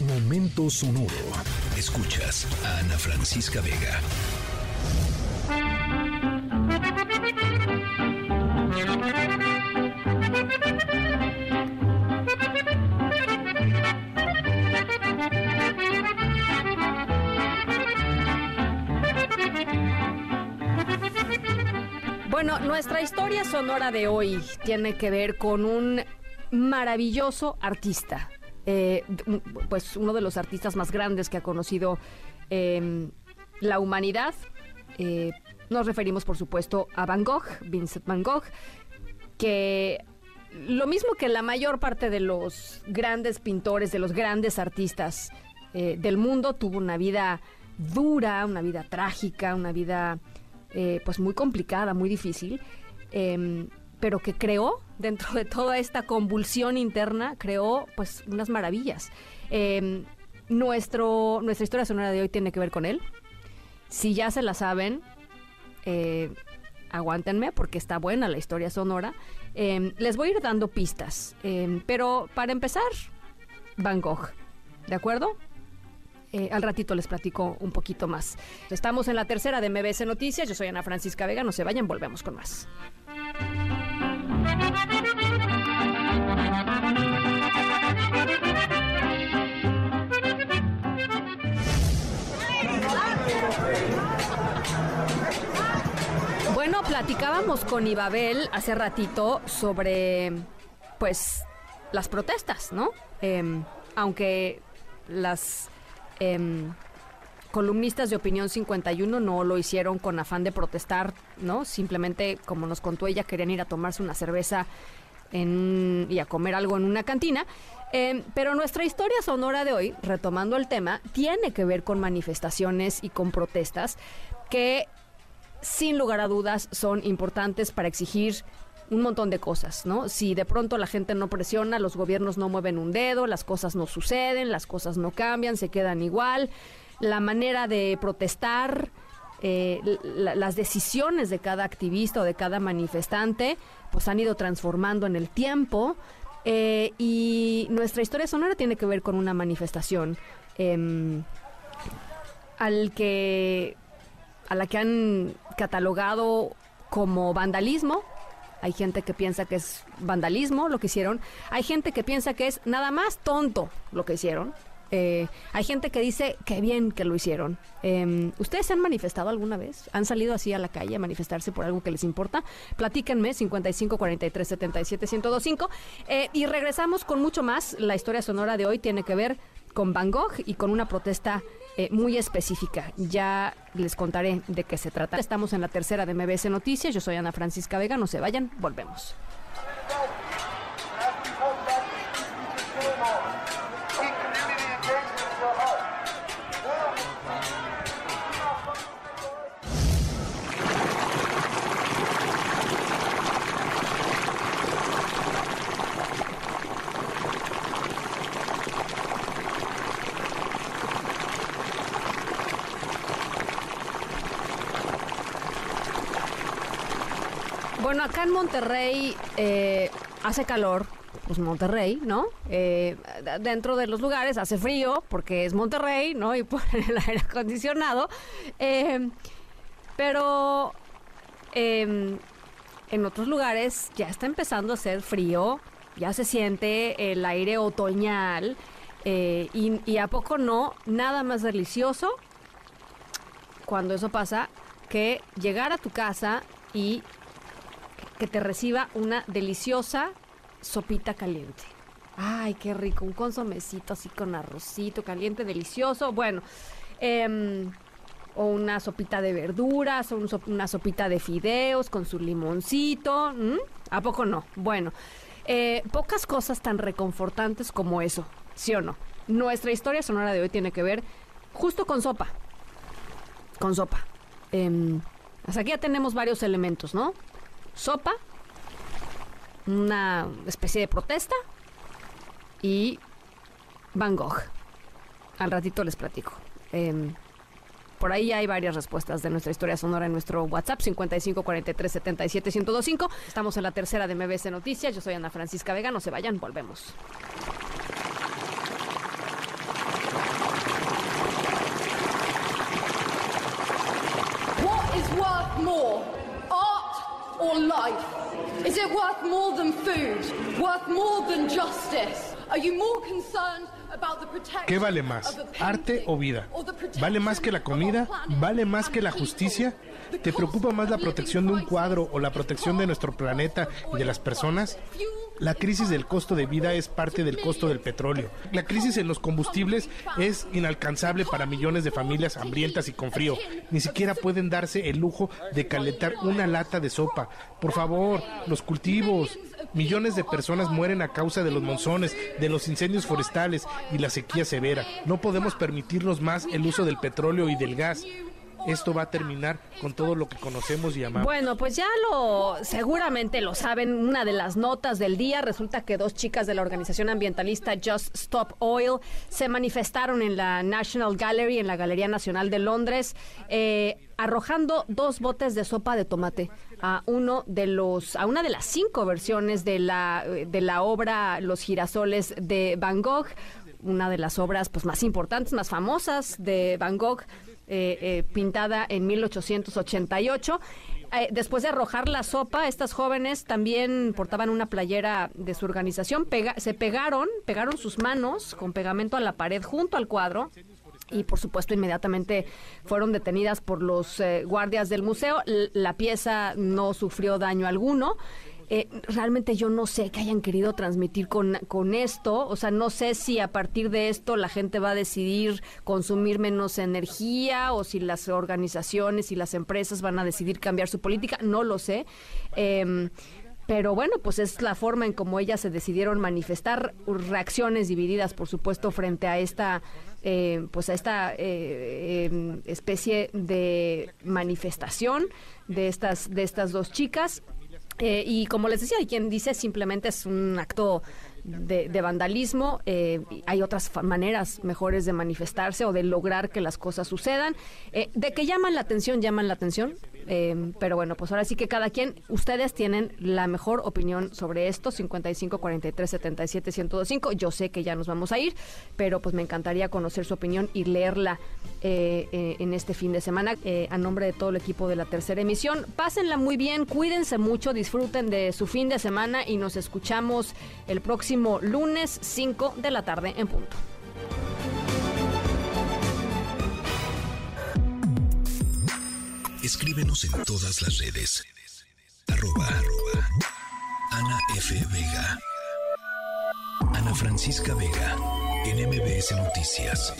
Momento sonoro. Escuchas a Ana Francisca Vega. Bueno, nuestra historia sonora de hoy tiene que ver con un maravilloso artista. Eh, pues uno de los artistas más grandes que ha conocido em, la humanidad. Eh, nos referimos, por supuesto, a Van Gogh, Vincent Van Gogh, que lo mismo que la mayor parte de los grandes pintores, de los grandes artistas eh, del mundo, tuvo una vida dura, una vida trágica, una vida pues muy complicada, muy difícil, em, pero que creó dentro de toda esta convulsión interna, creó pues unas maravillas. Em, nuestro, nuestra historia sonora de hoy tiene que ver con él. Si ya se la saben, eh, aguántenme porque está buena la historia sonora. Em, les voy a ir dando pistas, pero para empezar, Van Gogh, ¿de acuerdo? Eh, al ratito les platico un poquito más. Estamos en la tercera de MBS Noticias. Yo soy Ana Francisca Vega. No se vayan, volvemos con más. Bueno, platicábamos con Ibabel hace ratito sobre, pues, las protestas, ¿no? Em, aunque las Em, columnistas de Opinión 51 no lo hicieron con afán de protestar, ¿no? Simplemente, como nos contó ella, querían ir a tomarse una cerveza y a comer algo en una cantina. Em, pero nuestra historia sonora de hoy, retomando el tema, tiene que ver con manifestaciones y con protestas que, sin lugar a dudas, son importantes para exigir un montón de cosas, ¿no? Si de pronto la gente no presiona, los gobiernos no mueven un dedo, las cosas no suceden, las cosas no cambian, se quedan igual, la manera de protestar, eh, las decisiones de cada activista o de cada manifestante, pues han ido transformando en el tiempo. Eh, y nuestra historia sonora tiene que ver con una manifestación em, al que a la que han catalogado como vandalismo, hay gente que piensa que es vandalismo lo que hicieron. Hay gente que piensa que es nada más tonto lo que hicieron. Eh, hay gente que dice que bien que lo hicieron. Em, ¿Ustedes se han manifestado alguna vez? ¿Han salido así a la calle a manifestarse por algo que les importa? Platíquenme, 55 43 77 1025. y regresamos con mucho más. La historia sonora de hoy tiene que ver con Van Gogh y con una protesta eh, muy específica. Ya les contaré de qué se trata. Estamos en la tercera de MBS Noticias. Yo soy Ana Francisca Vega. No se vayan, volvemos. Bueno, acá en Monterrey eh, hace calor, pues Monterrey, ¿no? Eh, dentro de los lugares hace frío porque es Monterrey, ¿no? Y por el aire acondicionado. Eh, pero em, en otros lugares ya está empezando a hacer frío, ya se siente el aire otoñal. y, y a poco no, nada más delicioso cuando eso pasa que llegar a tu casa y que te reciba una deliciosa sopita caliente. Ay, qué rico, un consomecito así con arrocito caliente, delicioso. Bueno, em, o una sopita de verduras, o una sopita de fideos con su limoncito. ¿A poco no? Bueno, eh, pocas cosas tan reconfortantes como eso, ¿sí o no? Nuestra historia sonora de hoy tiene que ver justo con sopa. Con sopa. Eh, hasta aquí ya tenemos varios elementos, ¿no? sopa, una especie de protesta y Van Gogh. Al ratito les platico. Em, por ahí hay varias respuestas de nuestra historia sonora en nuestro WhatsApp 5543771025. Estamos en la tercera de MBS Noticias. Yo soy Ana Francisca Vega. No se vayan, volvemos. Art or life? Is it worth more than food? Worth more than justice? Are you more concerned about the protection ¿Qué vale más, arte o vida? ¿Vale más que la comida? ¿Vale más que la justicia? ¿Te preocupa más la protección de un cuadro o la protección de nuestro planeta y de las personas? La crisis del costo de vida es parte del costo del petróleo. La crisis en los combustibles es inalcanzable para millones de familias hambrientas y con frío. Ni siquiera pueden darse el lujo de calentar una lata de sopa. Por favor, los cultivos. Millones de personas mueren a causa de los monzones, de los incendios forestales y la sequía severa. No podemos permitirnos más el uso del petróleo y del gas. Esto va a terminar con todo lo que conocemos y amamos. Bueno, pues ya lo seguramente lo saben, una de las notas del día resulta que dos chicas de la organización ambientalista Just Stop Oil se manifestaron en la National Gallery, en la Galería Nacional de Londres, eh, arrojando dos botes de sopa de tomate a uno de los a una de las cinco versiones de la de la obra Los girasoles de Van Gogh, una de las obras pues más importantes, más famosas de Van Gogh. Eh, eh, pintada en 1888. Eh, después de arrojar la sopa, estas jóvenes también portaban una playera de su organización, se pegaron, pegaron sus manos con pegamento a la pared junto al cuadro y por supuesto inmediatamente fueron detenidas por los eh, guardias del museo. La pieza no sufrió daño alguno. Eh, realmente yo no sé qué hayan querido transmitir con, con esto. O sea, no sé si a partir de esto la gente va a decidir consumir menos energía o si las organizaciones y las empresas van a decidir cambiar su política. No lo sé. Em, pero bueno, pues es la forma en cómo ellas se decidieron manifestar reacciones divididas, por supuesto, frente a esta, eh, pues a esta eh, em, especie de manifestación de estas, de estas dos chicas. Eh, y como les decía, hay quien dice simplemente es un acto de, de vandalismo. eh, hay otras maneras mejores de manifestarse o de lograr que las cosas sucedan. Eh, de que llaman la atención, llaman la atención. eh, pero bueno, pues ahora sí que cada quien, ustedes tienen la mejor opinión sobre esto, 55 43 77 1025. Yo sé que ya nos vamos a ir, pero pues me encantaría conocer su opinión y leerla eh, en este fin de semana. A nombre de todo el equipo de la tercera emisión, pásenla muy bien, cuídense mucho, disfruten de su fin de semana y nos escuchamos el lunes 5 de la tarde en punto. Escríbenos en todas las redes. Arroba, arroba. Ana F. Vega. Ana Francisca Vega. En MBS. Noticias.